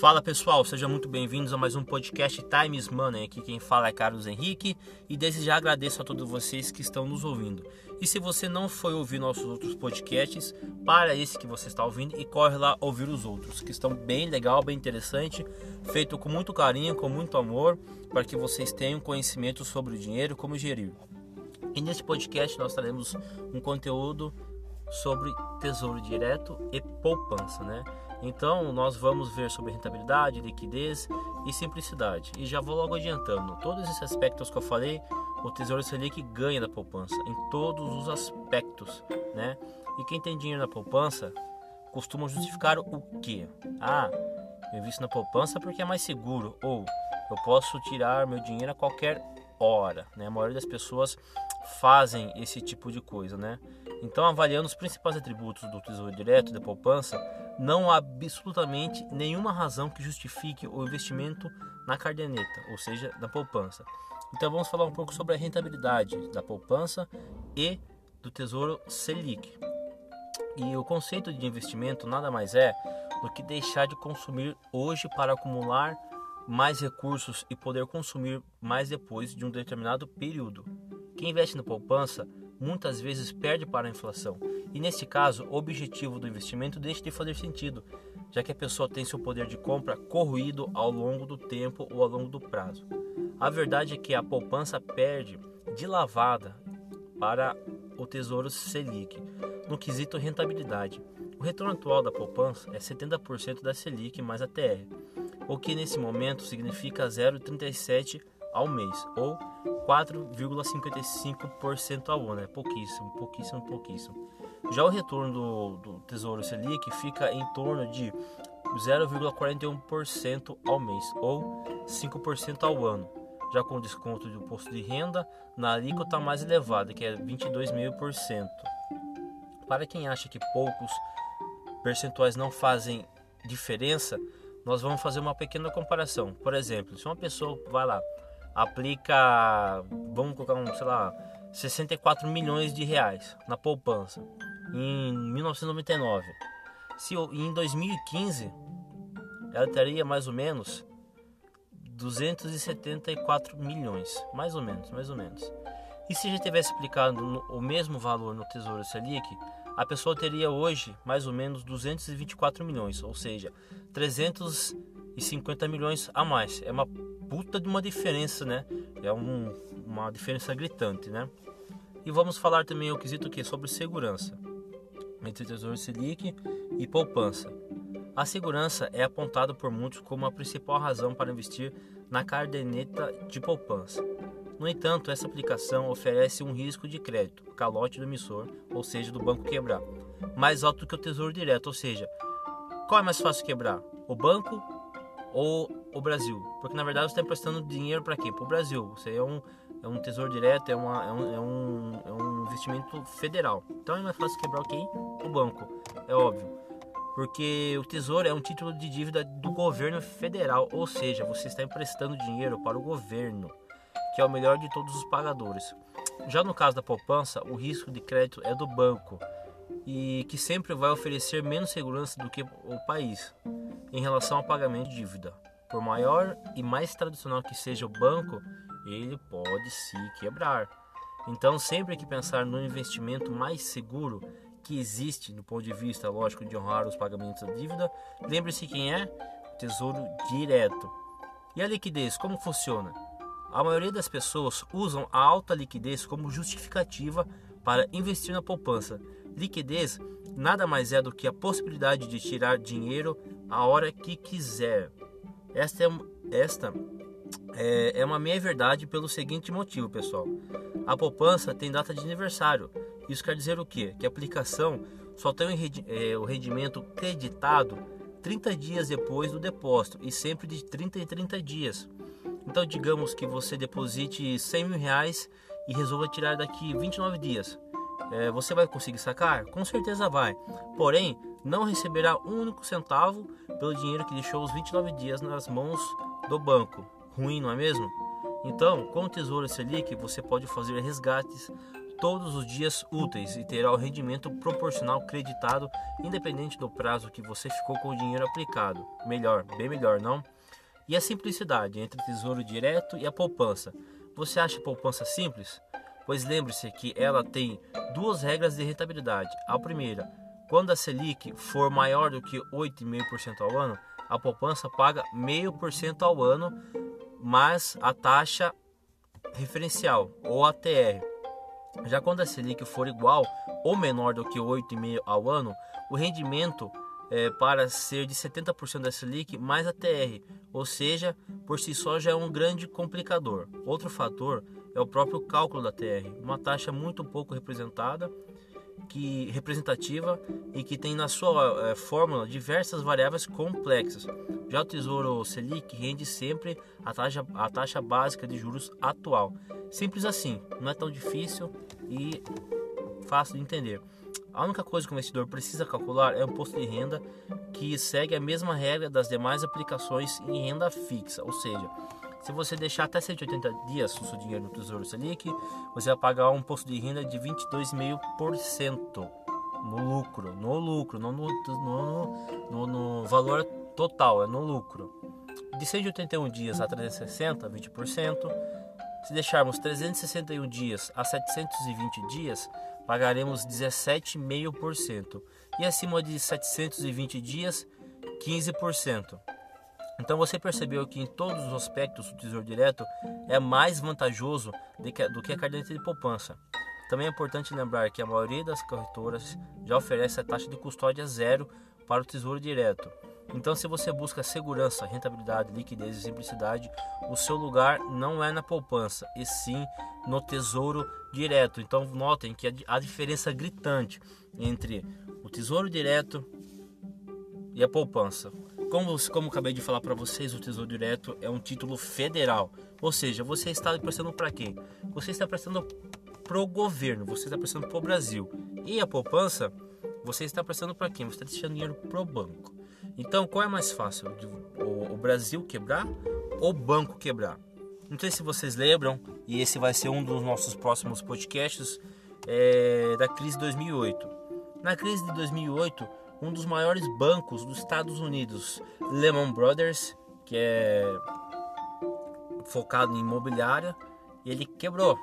Fala pessoal, sejam muito bem-vindos a mais um podcast Times Money. Aqui quem fala é Carlos Henrique e desde já agradeço a todos vocês que estão nos ouvindo. E se você não foi ouvir nossos outros podcasts, para esse que você está ouvindo e corre lá ouvir os outros, que estão bem legal, bem interessante, feito com muito carinho, com muito amor, para que vocês tenham conhecimento sobre o dinheiro, como gerir. E nesse podcast nós traremos um conteúdo sobre tesouro direto e poupança, né? Então, nós vamos ver sobre rentabilidade, liquidez e simplicidade. E já vou logo adiantando, todos esses aspectos que eu falei, o Tesouro Selic ganha da poupança em todos os aspectos, né? E quem tem dinheiro na poupança costuma justificar o quê? Ah, eu invisto na poupança porque é mais seguro ou eu posso tirar meu dinheiro a qualquer hora, né? A maioria das pessoas fazem esse tipo de coisa, né? Então, avaliando os principais atributos do Tesouro Direto da poupança, não há absolutamente nenhuma razão que justifique o investimento na caderneta, ou seja, na poupança. Então, vamos falar um pouco sobre a rentabilidade da poupança e do Tesouro Selic. E o conceito de investimento nada mais é do que deixar de consumir hoje para acumular mais recursos e poder consumir mais depois de um determinado período. Quem investe na poupança muitas vezes perde para a inflação. E neste caso, o objetivo do investimento deixa de fazer sentido, já que a pessoa tem seu poder de compra corroído ao longo do tempo ou ao longo do prazo. A verdade é que a poupança perde de lavada para o Tesouro Selic no quesito rentabilidade. O retorno atual da poupança é 70% da Selic mais a TR, o que nesse momento significa 0,37 ao mês ou 4,55% ao ano, é pouquíssimo, pouquíssimo, pouquíssimo. Já o retorno do, do Tesouro Selic fica em torno de 0,41% ao mês ou 5% ao ano. Já com desconto do imposto de renda na alíquota mais elevada, que é 22,5%. Para quem acha que poucos percentuais não fazem diferença, nós vamos fazer uma pequena comparação. Por exemplo, se uma pessoa vai lá, aplica, vamos colocar um, sei lá, 64 milhões de reais na poupança em 1999. Se em 2015 ela teria mais ou menos 274 milhões, mais ou menos, mais ou menos. E se já tivesse aplicado o mesmo valor no Tesouro Selic, a pessoa teria hoje mais ou menos 224 milhões, ou seja, 350 milhões a mais. É uma puta de uma diferença, né? É um, uma diferença gritante, né? E vamos falar também o quesito que sobre segurança entre Tesouro Selic e poupança. A segurança é apontada por muitos como a principal razão para investir na caderneta de poupança. No entanto, essa aplicação oferece um risco de crédito, calote do emissor, ou seja, do banco quebrar, mais alto que o Tesouro Direto, ou seja, qual é mais fácil quebrar? O banco ou o Brasil? Porque na verdade você está emprestando dinheiro para quê? Para o Brasil. Você é um, é um tesouro direto, é, uma, é, um, é, um, é um investimento federal. Então é mais fácil quebrar o quê? O banco, é óbvio. Porque o tesouro é um título de dívida do governo federal, ou seja, você está emprestando dinheiro para o governo, que é o melhor de todos os pagadores. Já no caso da poupança, o risco de crédito é do banco e que sempre vai oferecer menos segurança do que o país em relação ao pagamento de dívida. Por maior e mais tradicional que seja o banco, ele pode se quebrar. Então, sempre que pensar no investimento mais seguro que existe do ponto de vista, lógico, de honrar os pagamentos da dívida, lembre-se quem é? Tesouro Direto. E a liquidez, como funciona? A maioria das pessoas usam a alta liquidez como justificativa para investir na poupança. Liquidez nada mais é do que a possibilidade de tirar dinheiro a hora que quiser. Esta é, esta é, é uma meia-verdade pelo seguinte motivo, pessoal. A poupança tem data de aniversário. Isso quer dizer o quê? Que a aplicação só tem é, o rendimento creditado 30 dias depois do depósito e sempre de 30 em 30 dias. Então, digamos que você deposite 100 mil reais e resolva tirar daqui 29 dias. É, você vai conseguir sacar? Com certeza vai. Porém, não receberá um único centavo pelo dinheiro que deixou os 29 dias nas mãos do banco. Ruim, não é mesmo? Então, com o Tesouro Selic, você pode fazer resgates todos os dias úteis e terá o rendimento proporcional creditado, independente do prazo que você ficou com o dinheiro aplicado. Melhor, bem melhor, não? E a simplicidade entre tesouro direto e a poupança. Você acha a poupança simples? Pois lembre-se que ela tem duas regras de rentabilidade. A primeira, quando a Selic for maior do que 8,5% ao ano, a poupança paga 0,5% ao ano, mais a taxa referencial ou ATR. Já quando a Selic for igual ou menor do que 8,5% ao ano, o rendimento é, para ser de 70% da Selic mais a TR, ou seja, por si só já é um grande complicador. Outro fator é o próprio cálculo da TR, uma taxa muito pouco representada que representativa e que tem na sua é, fórmula diversas variáveis complexas. Já o Tesouro Selic rende sempre a taxa, a taxa básica de juros atual. Simples assim, não é tão difícil e fácil de entender. A única coisa que o investidor precisa calcular é o imposto de renda, que segue a mesma regra das demais aplicações em renda fixa, ou seja, se você deixar até 180 dias o seu dinheiro no Tesouro Selic, você vai pagar um imposto de renda de 22,5% no lucro, no lucro, não no, no, no, no, valor total, é no lucro. De 181 dias a 360, 20%. Se deixarmos 361 dias a 720 dias, pagaremos 17,5%. E acima de 720 dias, 15%. Então você percebeu que em todos os aspectos o Tesouro Direto é mais vantajoso do que a caderneta de poupança. Também é importante lembrar que a maioria das corretoras já oferece a taxa de custódia zero para o Tesouro Direto. Então, se você busca segurança, rentabilidade, liquidez e simplicidade, o seu lugar não é na poupança, e sim no Tesouro Direto. Então, notem que a diferença gritante entre o Tesouro Direto e a poupança. Como, como acabei de falar para vocês, o Tesouro Direto é um título federal. Ou seja, você está prestando para quem? Você está prestando para o governo, você está prestando para o Brasil. E a poupança, você está prestando para quem? Você está deixando dinheiro para o banco. Então, qual é mais fácil? O, o Brasil quebrar ou o banco quebrar? Não sei se vocês lembram, e esse vai ser um dos nossos próximos podcasts, é, da crise de 2008. Na crise de 2008, um dos maiores bancos dos Estados Unidos, Lehman Brothers, que é focado em imobiliária, ele quebrou.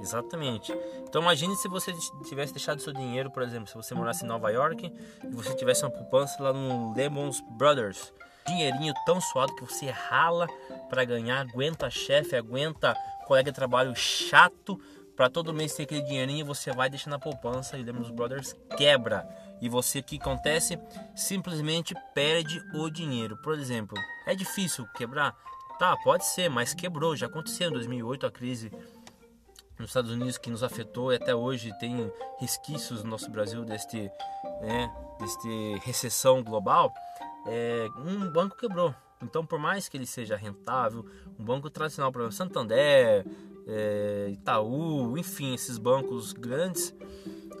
Exatamente. Então imagine se você tivesse deixado seu dinheiro, por exemplo, se você morasse em Nova York e você tivesse uma poupança lá no Lehman Brothers, dinheirinho tão suado que você rala para ganhar, aguenta chefe, aguenta colega de trabalho chato, para todo mês ter aquele dinheirinho, você vai deixando na poupança e Lehman Brothers quebra. E você, que acontece? Simplesmente perde o dinheiro. Por exemplo, é difícil quebrar? Tá, pode ser, mas quebrou. Já aconteceu em 2008 a crise nos Estados Unidos que nos afetou e até hoje tem resquícios no nosso Brasil deste, né, deste recessão global. É, um banco quebrou. Então, por mais que ele seja rentável, um banco tradicional, por exemplo, Santander, é, Itaú, enfim, esses bancos grandes,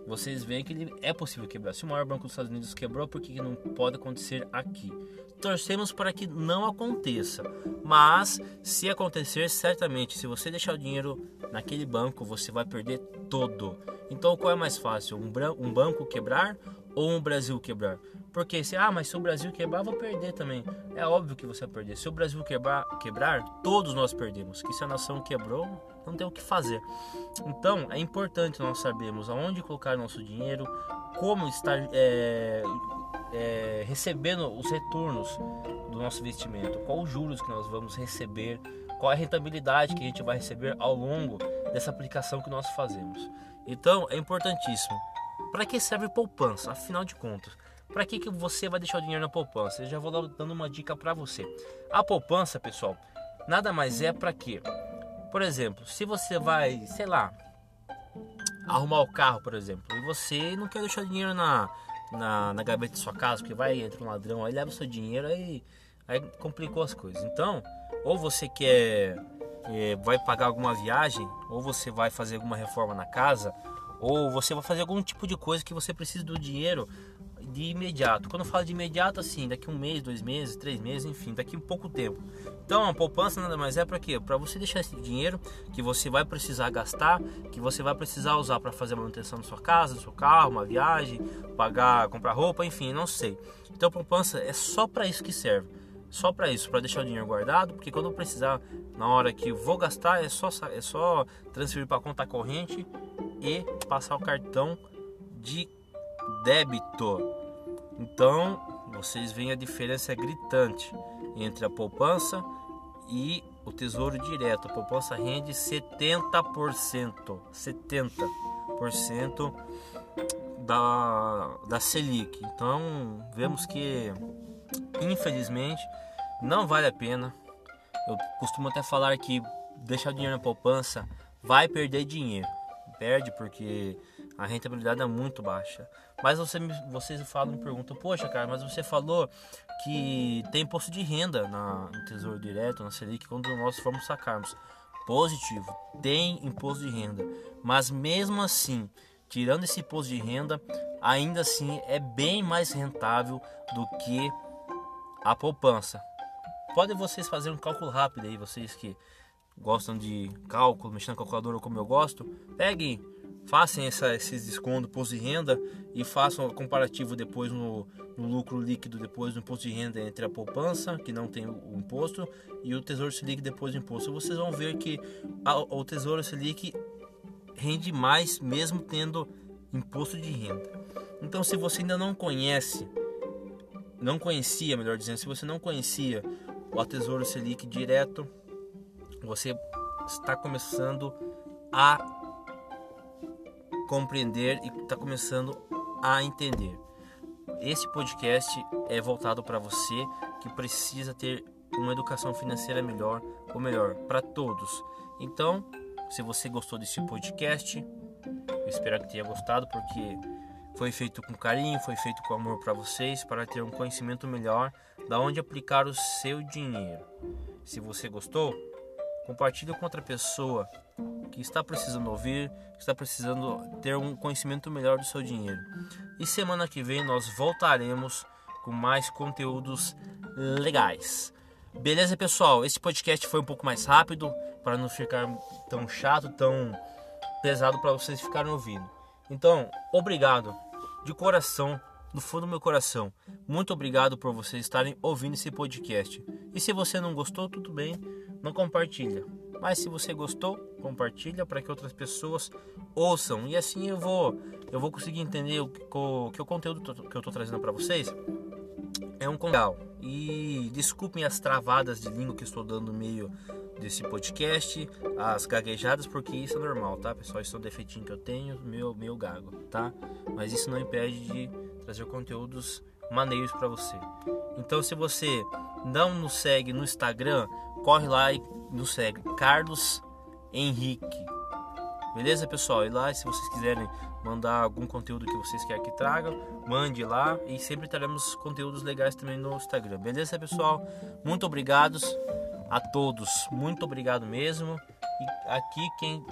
vocês veem que ele é possível quebrar. Se o maior banco dos Estados Unidos quebrou, por que não pode acontecer aqui? Torcemos para que não aconteça, mas se acontecer, certamente, se você deixar o dinheiro naquele banco, você vai perder todo. Então, qual é mais fácil? Um, um banco quebrar ou um Brasil quebrar? Porque se, ah, mas se o Brasil quebrar, vou perder também. É óbvio que você vai perder. Se o Brasil quebrar, quebrar, todos nós perdemos. Que se a nação quebrou, não tem o que fazer. Então, é importante nós sabermos aonde colocar nosso dinheiro, como estar é, é, recebendo os retornos do nosso investimento, qual os juros que nós vamos receber, qual a rentabilidade que a gente vai receber ao longo dessa aplicação que nós fazemos. Então, é importantíssimo. Para que serve poupança? Afinal de contas, para que, que você vai deixar o dinheiro na poupança? Eu já vou dando uma dica para você. A poupança, pessoal, nada mais é para quê? Por exemplo, se você vai, sei lá, arrumar o carro, por exemplo, e você não quer deixar dinheiro na, na, na gaveta de sua casa, porque vai entra um ladrão, aí leva o seu dinheiro, aí, aí complicou as coisas. Então, ou você quer, é, vai pagar alguma viagem, ou você vai fazer alguma reforma na casa, ou você vai fazer algum tipo de coisa que você precisa do dinheiro de imediato. Quando eu falo de imediato, assim, daqui um mês, dois meses, três meses, enfim, daqui um pouco tempo. Então, a poupança nada mais é para quê? Para você deixar esse dinheiro que você vai precisar gastar, que você vai precisar usar para fazer a manutenção da sua casa, do seu carro, uma viagem, pagar, comprar roupa, enfim, não sei. Então, a poupança é só para isso que serve. Só para isso, para deixar o dinheiro guardado, porque quando eu precisar, na hora que vou gastar, é só, é só transferir para conta corrente e passar o cartão de débito. Então, vocês veem a diferença gritante entre a poupança e o tesouro direto. A poupança rende 70%, 70% da, da Selic. Então, vemos que infelizmente não vale a pena. Eu costumo até falar que deixar o dinheiro na poupança vai perder dinheiro. Perde porque a rentabilidade é muito baixa. Mas você, vocês falam, perguntam, poxa cara, mas você falou que tem imposto de renda na, no Tesouro Direto, na Selic, quando nós formos sacarmos. Positivo, tem imposto de renda. Mas mesmo assim, tirando esse imposto de renda, ainda assim é bem mais rentável do que a poupança. Podem vocês fazer um cálculo rápido aí, vocês que gostam de cálculo, mexendo na calculadora como eu gosto, peguem façam essa, esses descontos, imposto de renda e façam o comparativo depois no, no, lucro líquido, depois do imposto de renda entre a poupança, que não tem o, o imposto, e o Tesouro Selic depois do imposto. Vocês vão ver que a, o Tesouro Selic rende mais mesmo tendo imposto de renda. Então, se você ainda não conhece, não conhecia, melhor dizendo, se você não conhecia o Tesouro Selic direto, você está começando a compreender e está começando a entender. Esse podcast é voltado para você que precisa ter uma educação financeira melhor, ou melhor, para todos. Então, se você gostou desse podcast, eu espero que tenha gostado, porque foi feito com carinho, foi feito com amor para vocês, para ter um conhecimento melhor da onde aplicar o seu dinheiro. Se você gostou, compartilhe com outra pessoa que está precisando ouvir, que está precisando ter um conhecimento melhor do seu dinheiro. E semana que vem nós voltaremos com mais conteúdos legais. Beleza, pessoal? Esse podcast foi um pouco mais rápido para não ficar tão chato, tão pesado para vocês ficarem ouvindo. Então, obrigado de coração, do fundo do meu coração. Muito obrigado por vocês estarem ouvindo esse podcast. E se você não gostou, tudo bem, não compartilha. Mas se você gostou, compartilha para que outras pessoas ouçam e assim eu vou eu vou conseguir entender o que, o, que o conteúdo que eu estou trazendo para vocês é um legal. E desculpem as travadas de língua que estou dando no meio desse podcast, as gaguejadas, porque isso é normal, tá, pessoal? Isso é um defeitinho que eu tenho, meu, meu gago, tá? Mas isso não impede de trazer conteúdos maneiros para você. Então, se você não nos segue no Instagram, corre lá e nos segue, Carlos Henrique. Beleza, pessoal? E lá, se vocês quiserem mandar algum conteúdo que vocês querem que traga, mande lá e sempre teremos conteúdos legais também no Instagram. Beleza, pessoal? Muito obrigados a todos. Muito obrigado mesmo. E aqui quem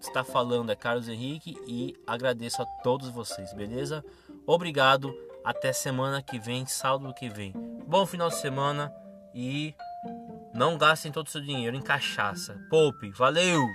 está falando é Carlos Henrique e agradeço a todos vocês, beleza? Obrigado. Até semana que vem, sábado que vem. Bom final de semana e não gastem todo o seu dinheiro em cachaça. Poupe. Valeu!